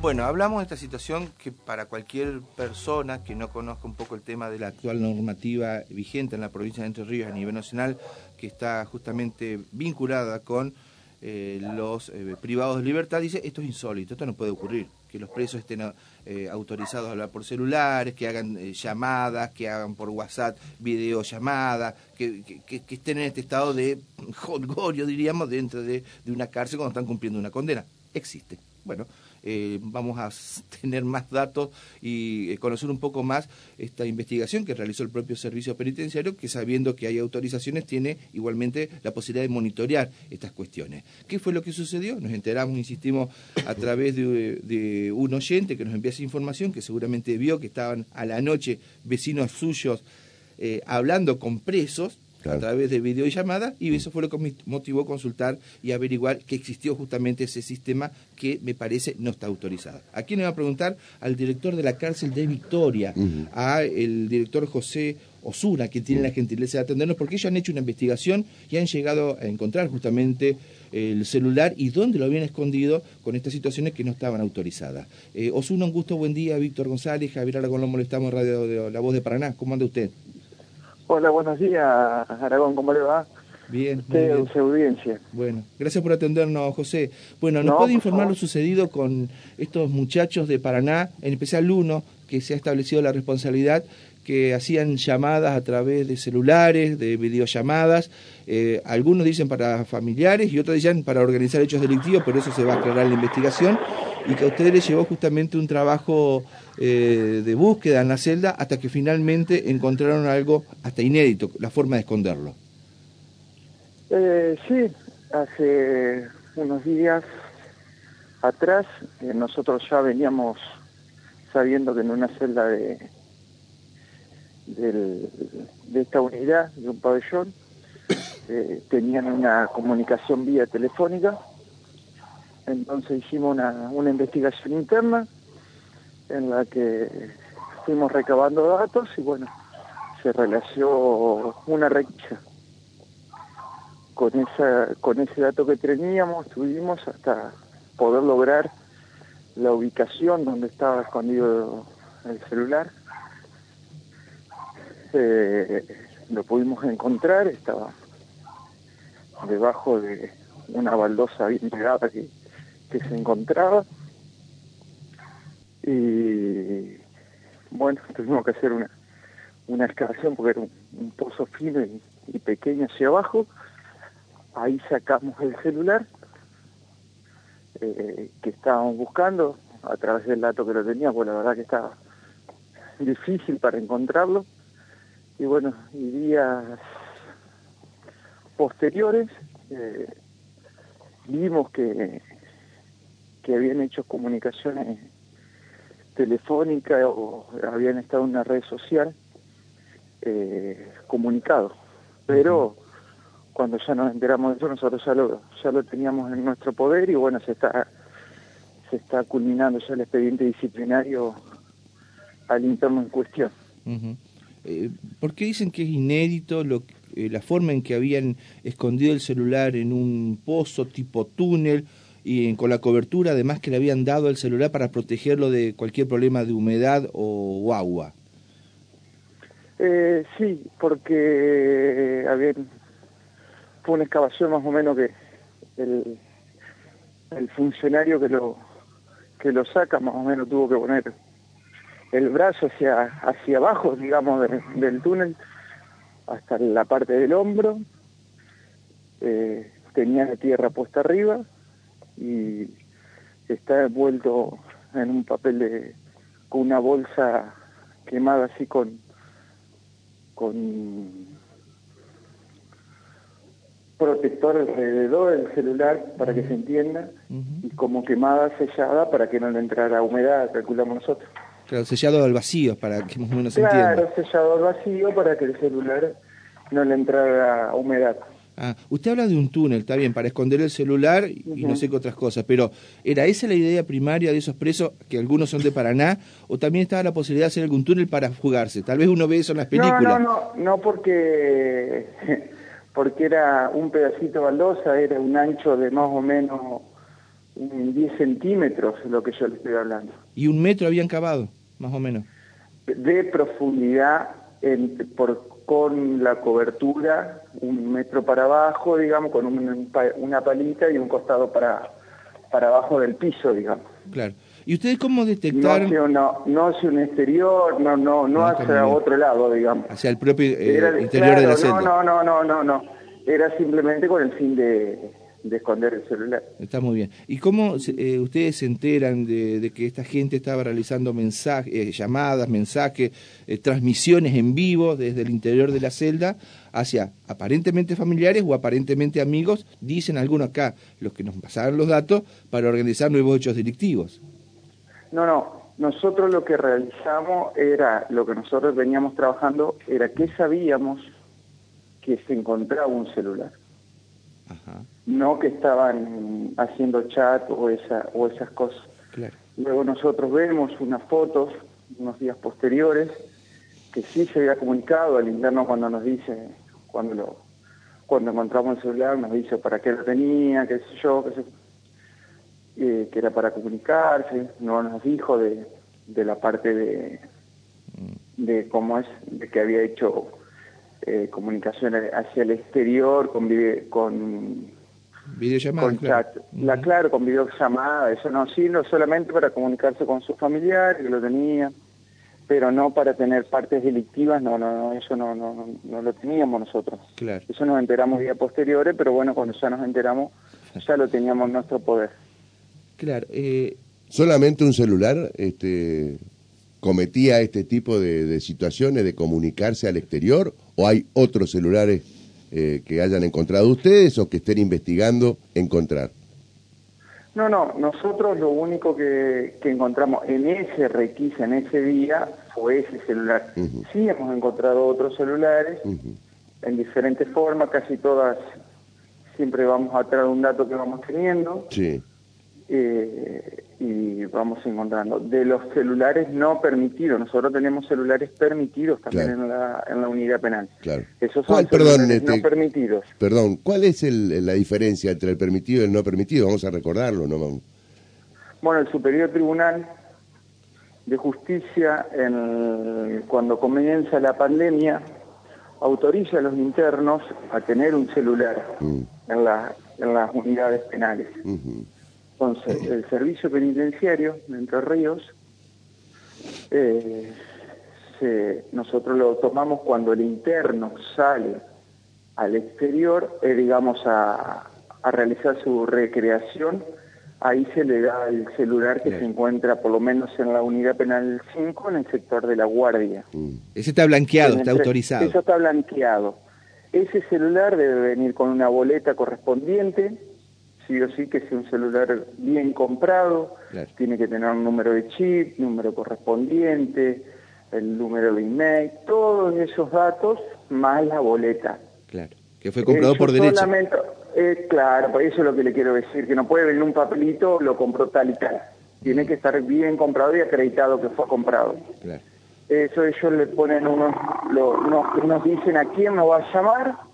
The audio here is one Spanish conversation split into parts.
Bueno, hablamos de esta situación que para cualquier persona que no conozca un poco el tema de la actual normativa vigente en la provincia de Entre Ríos a nivel nacional, que está justamente vinculada con eh, los eh, privados de libertad, dice, esto es insólito, esto no puede ocurrir, que los presos estén eh, autorizados a hablar por celulares, que hagan llamadas, que hagan por WhatsApp videollamadas, que, estén en este estado de jolgorio, diríamos, dentro de, de una cárcel cuando están cumpliendo una condena. Existe. Bueno, eh, vamos a tener más datos y eh, conocer un poco más esta investigación que realizó el propio servicio penitenciario, que sabiendo que hay autorizaciones tiene igualmente la posibilidad de monitorear estas cuestiones. ¿Qué fue lo que sucedió? Nos enteramos, insistimos, a través de, un oyente que nos envía esa información, que seguramente vio que estaban a la noche vecinos suyos eh, hablando con presos a través de videollamadas y eso fue lo que me motivó a consultar y averiguar que existió justamente ese sistema que me parece no está autorizado. Aquí me va a preguntar al director de la cárcel de Victoria, a el director José Osuna, que tiene la gentileza de atendernos, porque ellos han hecho una investigación y han llegado a encontrar justamente el celular y dónde lo habían escondido con estas situaciones que no estaban autorizadas. Eh, Osuna, un gusto, buen día. Víctor González, Javier Aragón, lo molestamos en Radio de La Voz de Paraná. ¿Cómo anda usted? Hola, buenos días, Aragón, ¿cómo le va? Bien, bien. su audiencia. Bueno, gracias por atendernos, José. Bueno, ¿nos puede informar lo sucedido con estos muchachos de Paraná, en especial uno, que se ha establecido la responsabilidad, que hacían llamadas a través de celulares, de videollamadas, eh, algunos dicen para familiares y otros dicen para organizar hechos delictivos, por eso se va a aclarar la investigación, y que a ustedes les llevó justamente un trabajo eh, de búsqueda en la celda hasta que finalmente encontraron algo hasta inédito, la forma de esconderlo. Eh, sí, hace unos días atrás eh, nosotros ya veníamos sabiendo que en una celda de, de esta unidad, de un pabellón, tenían una comunicación vía telefónica entonces hicimos una, una investigación interna en la que fuimos recabando datos y bueno, se relació una requisa. Con, esa, con ese dato que teníamos, tuvimos hasta poder lograr la ubicación donde estaba escondido el celular. Eh, lo pudimos encontrar, estaba debajo de una baldosa bien pegada que, que se encontraba. Y bueno, tuvimos que hacer una, una excavación porque era un, pozo fino y, pequeño hacia abajo. Ahí sacamos el celular eh, que estábamos buscando a través del dato que lo tenía, pues la verdad que estaba difícil para encontrarlo. Y bueno, y días posteriores eh, vimos que que habían hecho comunicaciones telefónicas o habían estado en una red social eh, comunicados. Pero cuando ya nos enteramos de eso, nosotros ya lo, ya lo teníamos en nuestro poder y bueno, se está, se está culminando ya el expediente disciplinario al interno en cuestión. Eh, ¿Por qué dicen que es inédito lo, eh, la forma en que habían escondido el celular en un pozo tipo túnel? Y con la cobertura además que le habían dado al celular para protegerlo de cualquier problema de humedad o, agua. Eh, sí, porque había, fue una excavación más o menos que el, el funcionario que lo que lo saca más o menos tuvo que poner el brazo hacia hacia abajo, digamos, del túnel hasta la parte del hombro. Eh, tenía la tierra puesta arriba y está envuelto en un papel de con una bolsa quemada así con con protector alrededor del celular para que se entienda y como quemada sellada para que no le entrara humedad, calculamos nosotros. Claro, sellado al vacío para que más o menos se entienda. Claro, sellado al vacío para que el celular no le entrara humedad. Ah, usted habla de un túnel, está bien, para esconder el celular y no sé qué otras cosas, pero ¿era esa la idea primaria de esos presos, que algunos son de Paraná, o también estaba la posibilidad de hacer algún túnel para fugarse? Tal vez uno ve eso en las películas. No, no, no, no porque, porque era un pedacito baldosa, era un ancho de más o menos un 10 centímetros lo que yo le estoy hablando. ¿Y un metro habían cavado, más o menos? De profundidad en, por, con la cobertura, un metro para abajo, digamos, con un, una palita y un costado para, para abajo del piso, digamos. Claro. ¿Y ustedes cómo detectaron? No no, no hacia un exterior, no, no, no, hacia otro lado, digamos. Hacia el propio eh, interior de la celda. No, no, no, no, no, Era simplemente con el fin de, de esconder el celular. Está muy bien. ¿Y cómo eh, ustedes se enteran de, que esta gente estaba realizando mensajes, eh, llamadas, mensajes, transmisiones en vivo desde el interior de la celda hacia aparentemente familiares o aparentemente amigos, dicen algunos acá, los que nos pasaron los datos, para organizar nuevos hechos delictivos? No, no. Nosotros lo que realizamos era, lo que nosotros veníamos trabajando, era que sabíamos que se encontraba un celular. No que estaban haciendo chat o, esa, o esas cosas. Luego nosotros vemos unas fotos, unos días posteriores, que sí se había comunicado al interno cuando nos dice, cuando lo, cuando encontramos el celular, nos dice para qué lo tenía, qué sé yo, qué sé eh, que era para comunicarse, no nos dijo de, de la parte de, de cómo es, de que había hecho eh, comunicación hacia el exterior con con videollamada, con chat, la claro, con videollamada, eso no, sí, no solamente para comunicarse con su familiar que lo tenía, pero no para tener partes delictivas, no, no, no eso no, no, no, lo teníamos nosotros. Claro. Eso nos enteramos día posteriores, pero bueno, cuando ya nos enteramos, ya lo teníamos en nuestro poder. Claro. Eh... Solamente un celular este, cometía este tipo de, situaciones de comunicarse al exterior o hay otros celulares eh, que hayan encontrado ustedes o que estén investigando encontrar. No, no, nosotros lo único que, encontramos en ese requisa, en ese día, fue ese celular. Sí hemos encontrado otros celulares en diferentes formas, casi todas, siempre vamos a traer un dato que vamos teniendo. Sí eh, y vamos encontrando. De los celulares no permitidos, nosotros tenemos celulares permitidos también en, la, en la unidad penal. Claro. Esos son perdón, este, no permitidos. Perdón, ¿cuál es el, la diferencia entre el permitido y el no permitido? Vamos a recordarlo, ¿no? Bueno, el Superior Tribunal de Justicia, en, cuando comienza la pandemia, autoriza a los internos a tener un celular mm. en, la, en las unidades penales. Entonces, el servicio penitenciario de Entre Ríos, eh, nosotros lo tomamos cuando el interno sale al exterior, eh, digamos, a, realizar su recreación, ahí se le da el celular que se encuentra por lo menos en la unidad penal 5, en el sector de la guardia. Mm. Ese está blanqueado, está autorizado. Eso está blanqueado. Ese celular debe venir con una boleta correspondiente, sí o sí que sea un celular bien comprado, tiene que tener un número de chip, número correspondiente, el número de email, todos esos datos más la boleta. Claro, que fue comprado por derecho. Eh, claro, por eso es lo que le quiero decir, que no puede venir un papelito, lo compró tal y tal. Tiene que estar bien comprado y acreditado que fue comprado. Claro. Eso ellos le ponen unos, lo, nos dicen a quién nos va a llamar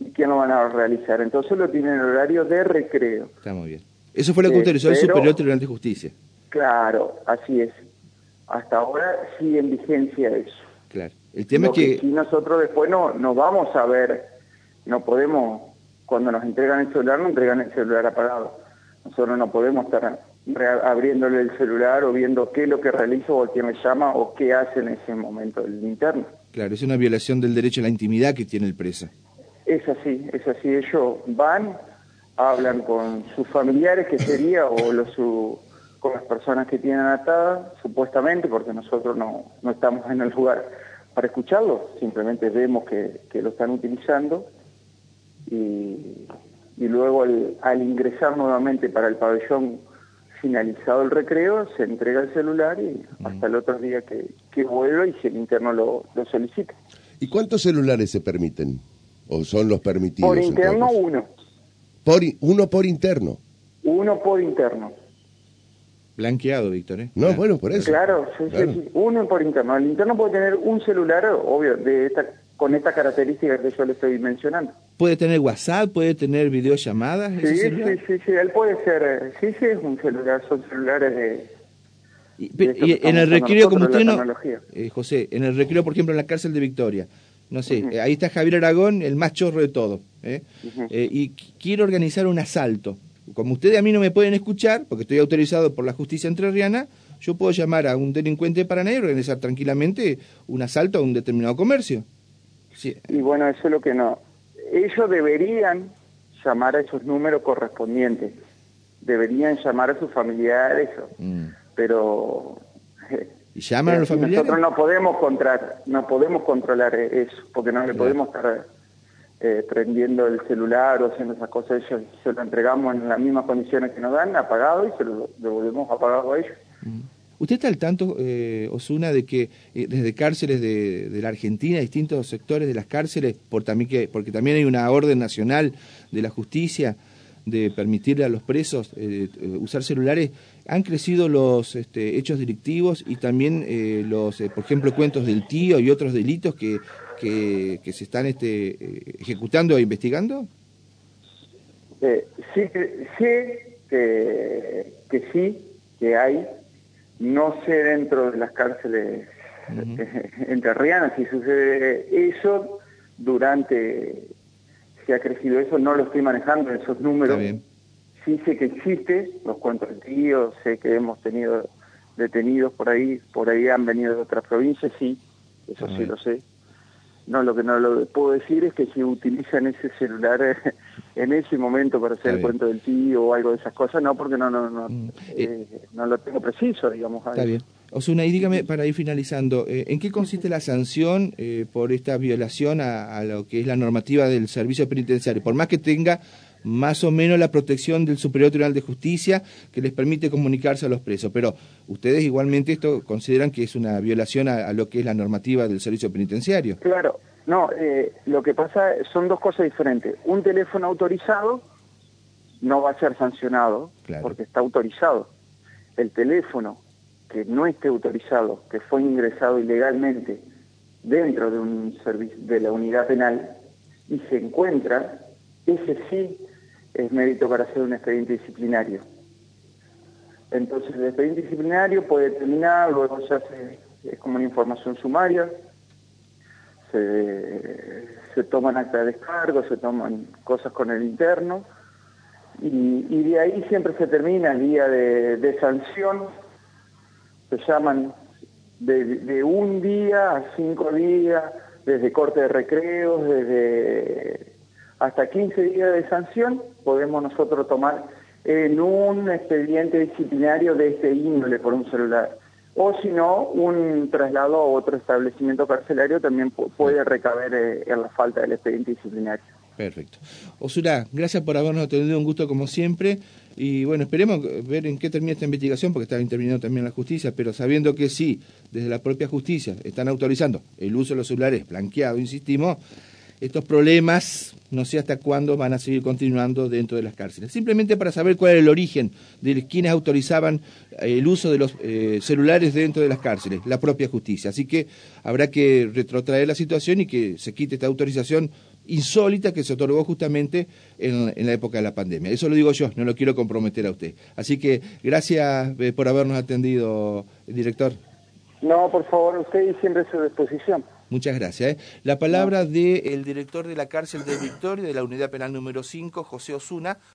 y quién lo van a realizar. Entonces lo tienen en horario de recreo. Está muy bien. Eso fue lo que autorizó el Superior Tribunal de Justicia. Claro, así es. Hasta ahora sigue en vigencia eso. Claro. El tema es que... Si nosotros después no nos vamos a ver, no podemos, cuando nos entregan el celular, nos entregan el celular apagado. Nosotros no podemos estar abriéndole el celular o viendo qué es lo que realizo o quién me llama o qué hace en ese momento el interno. Claro, es una violación del derecho a la intimidad que tiene el preso. Es así, es así. Ellos van, hablan con sus familiares, que sería, o los, con las personas que tienen atadas, supuestamente, porque nosotros no, no estamos en el lugar para escucharlo, simplemente vemos que, lo están utilizando y, y luego al, ingresar nuevamente para el pabellón finalizado el recreo, se entrega el celular y hasta el otro día que, que vuelva y si el interno lo, lo solicita. ¿Y cuántos celulares se permiten? ¿O son los permitidos? Por interno uno. Por, ¿Uno por interno? Uno por interno. Blanqueado, Víctor, ¿eh? No, bueno, por eso. Claro, sí, Sí, uno por interno. El interno puede tener un celular, obvio, de esta con esta característica que yo le estoy mencionando. ¿Puede tener WhatsApp? ¿Puede tener videollamadas? Sí, sí, sí, sí, él puede ser, eh, sí, sí, es un celular, son celulares de... Y, en el recreo, como usted no, eh, José, en el recreo, por ejemplo, en la cárcel de Victoria, no sé, eh, ahí está Javier Aragón, el más chorro de todo, y quiero organizar un asalto. Como ustedes a mí no me pueden escuchar, porque estoy autorizado por la justicia entrerriana, yo puedo llamar a un delincuente de Paraná y organizar tranquilamente un asalto a un determinado comercio. Y bueno, eso es lo que no. Ellos deberían llamar a esos números correspondientes. Deberían llamar a sus familiares, mm. pero... ¿Y llaman a los familiares? Nosotros no podemos, controlar, no podemos controlar eso, porque no le podemos estar eh, prendiendo el celular o haciendo esas cosas. Ellos se lo entregamos en las mismas condiciones que nos dan, apagado, y se lo devolvemos apagado a ellos. Mm. ¿Usted está al tanto, eh, Osuna, de que eh, desde cárceles de, la Argentina, distintos sectores de las cárceles, por también que, porque también hay una orden nacional de la justicia de permitirle a los presos eh, eh, usar celulares, han crecido los este, hechos delictivos y también los, por ejemplo, cuentos del tío y otros delitos que, que, se están este, ejecutando e investigando? sí, sé que, que sí, que hay no sé dentro de las cárceles enterrianas si sucede eso durante si ha crecido eso no lo estoy manejando en esos números. Sí sé que existe los cuentos tíos sé que hemos tenido detenidos por ahí por ahí han venido de otras provincias sí eso sí lo sé. No, lo que no lo puedo decir es que si utilizan ese celular en ese momento para hacer el cuento del tío o algo de esas cosas, no, porque no no no, mm, eh, eh, no lo tengo preciso, digamos. Está bien. Osuna, y dígame, para ir finalizando, eh, ¿en qué consiste la sanción por esta violación a, lo que es la normativa del servicio penitenciario? Por más que tenga más o menos la protección del Superior Tribunal de Justicia que les permite comunicarse a los presos. Pero ustedes igualmente esto consideran que es una violación a, lo que es la normativa del servicio penitenciario. Claro, no, eh, lo que pasa son dos cosas diferentes. Un teléfono autorizado no va a ser sancionado porque está autorizado. El teléfono que no esté autorizado, que fue ingresado ilegalmente dentro de un de la unidad penal y se encuentra, ese sí es mérito para hacer un expediente disciplinario. Entonces el expediente disciplinario puede terminar, luego se hace, es como una información sumaria, se, toman acta de descargo, se toman cosas con el interno, y, de ahí siempre se termina el día de, sanción, se llaman de, un día a cinco días, desde corte de recreos, desde hasta 15 días de sanción podemos nosotros tomar en un expediente disciplinario de este índole por un celular. O si no, un traslado a otro establecimiento carcelario también puede recaber eh, en la falta del expediente disciplinario. Perfecto. Osura, gracias por habernos atendido, un gusto como siempre. Y bueno, esperemos ver en qué termina esta investigación, porque está interviniendo también la justicia, pero sabiendo que sí, desde la propia justicia están autorizando el uso de los celulares blanqueados, insistimos, estos problemas no sé hasta cuándo van a seguir continuando dentro de las cárceles. Simplemente para saber cuál era el origen de quienes autorizaban el uso de los eh, celulares dentro de las cárceles, la propia justicia. Así que habrá que retrotraer la situación y que se quite esta autorización insólita que se otorgó justamente en, la época de la pandemia. Eso lo digo yo, no lo quiero comprometer a usted. Así que gracias eh, por habernos atendido, director. No, por favor, usted y siempre a su disposición. Muchas gracias. ¿eh? La palabra del director de la cárcel de Victoria, de la unidad penal número 5, José Osuna.